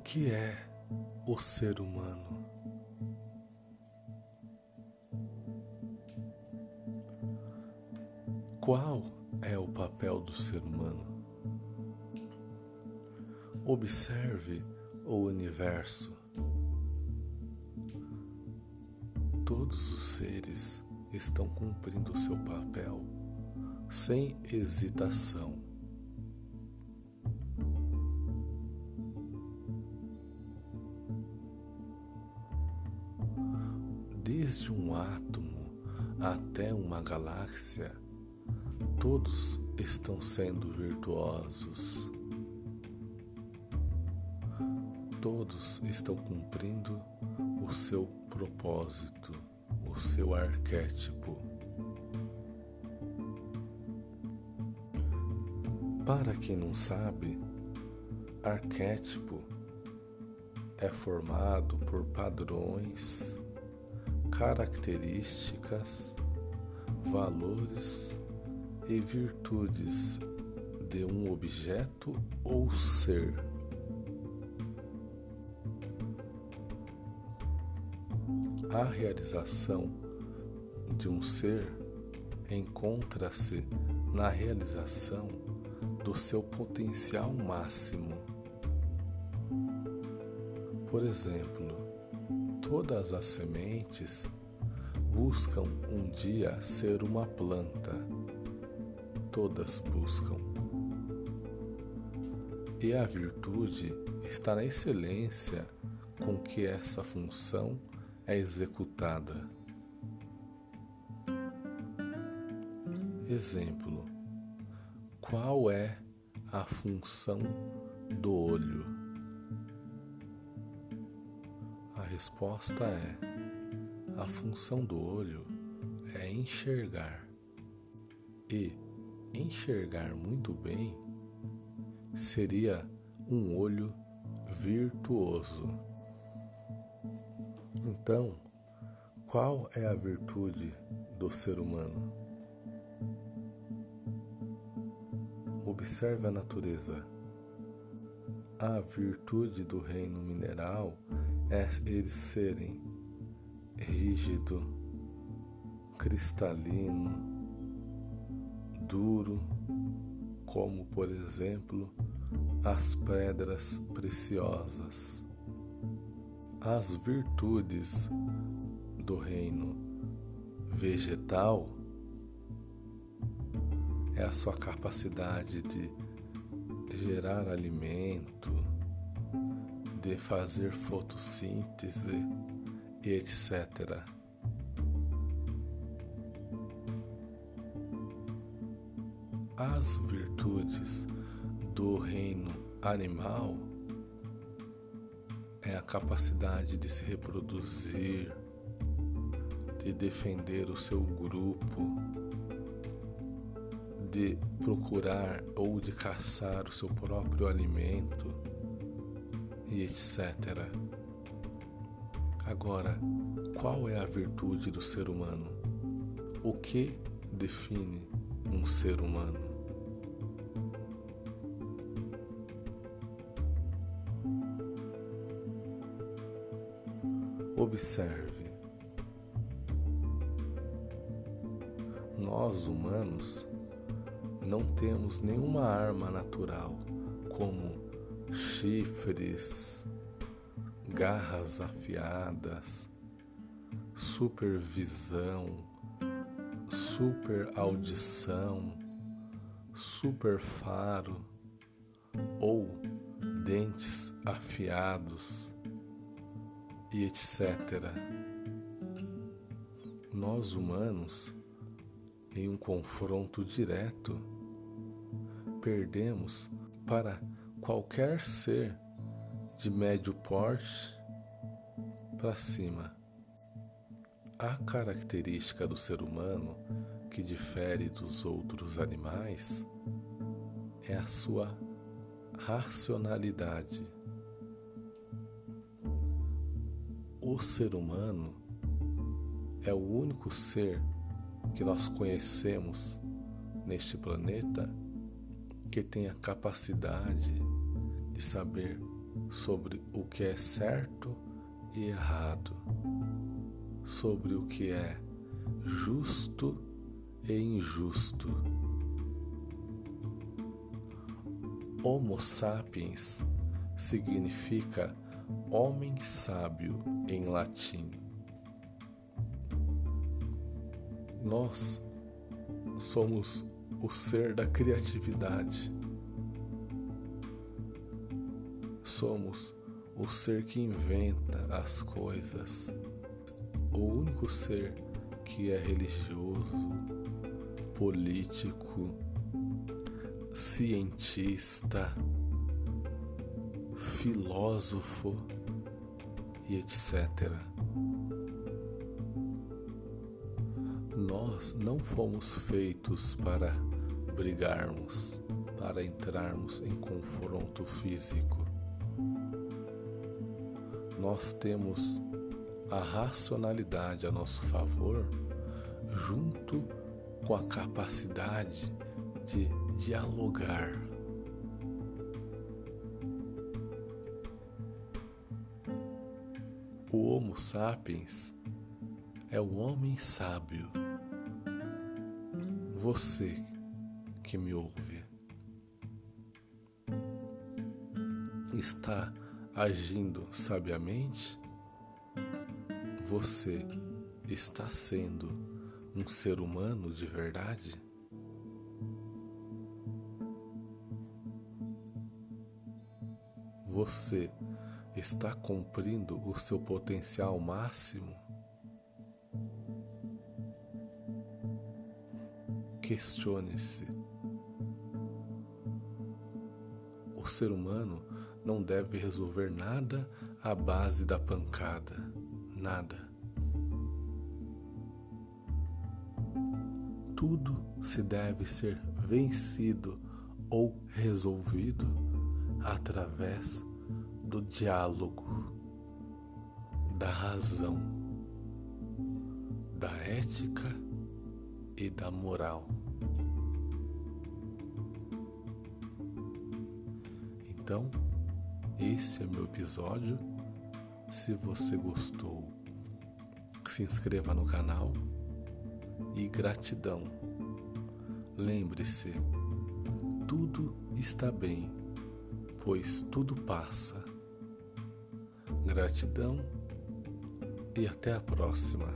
que é o ser humano? Qual é o papel do ser humano? Observe o universo. Todos os seres estão cumprindo seu papel sem hesitação. Desde um átomo até uma galáxia, todos estão sendo virtuosos. Todos estão cumprindo o seu propósito, o seu arquétipo. Para quem não sabe, arquétipo é formado por padrões características, valores e virtudes de um objeto ou ser. A realização de um ser encontra-se na realização do seu potencial máximo. Por exemplo, Todas as sementes buscam um dia ser uma planta. Todas buscam. E a virtude está na excelência com que essa função é executada. Exemplo: qual é a função do olho? Resposta é: a função do olho é enxergar. E enxergar muito bem seria um olho virtuoso. Então, qual é a virtude do ser humano? Observe a natureza. A virtude do reino mineral é eles serem rígido, cristalino, duro, como por exemplo as pedras preciosas. As virtudes do reino vegetal é a sua capacidade de gerar alimento, de fazer fotossíntese etc. As virtudes do reino animal é a capacidade de se reproduzir, de defender o seu grupo, de procurar ou de caçar o seu próprio alimento e etc. Agora, qual é a virtude do ser humano? O que define um ser humano? Observe. Nós humanos não temos nenhuma arma natural como chifres, garras afiadas, supervisão, super audição, super faro ou dentes afiados e etc. Nós humanos, em um confronto direto, perdemos para qualquer ser de médio porte para cima. A característica do ser humano que difere dos outros animais é a sua racionalidade. O ser humano é o único ser que nós conhecemos neste planeta que tem a capacidade de saber sobre o que é certo e errado, sobre o que é justo e injusto. Homo sapiens significa homem sábio em latim. Nós somos o ser da criatividade. Somos o ser que inventa as coisas. O único ser que é religioso, político, cientista, filósofo e etc. Nós não fomos feitos para brigarmos, para entrarmos em confronto físico. Nós temos a racionalidade a nosso favor, junto com a capacidade de dialogar. O Homo sapiens é o homem sábio. Você que me ouve está agindo sabiamente? Você está sendo um ser humano de verdade? Você está cumprindo o seu potencial máximo? Questione-se. O ser humano não deve resolver nada à base da pancada. Nada. Tudo se deve ser vencido ou resolvido através do diálogo, da razão, da ética e da moral. Então, esse é meu episódio. Se você gostou, se inscreva no canal e gratidão. Lembre-se, tudo está bem, pois tudo passa. Gratidão e até a próxima.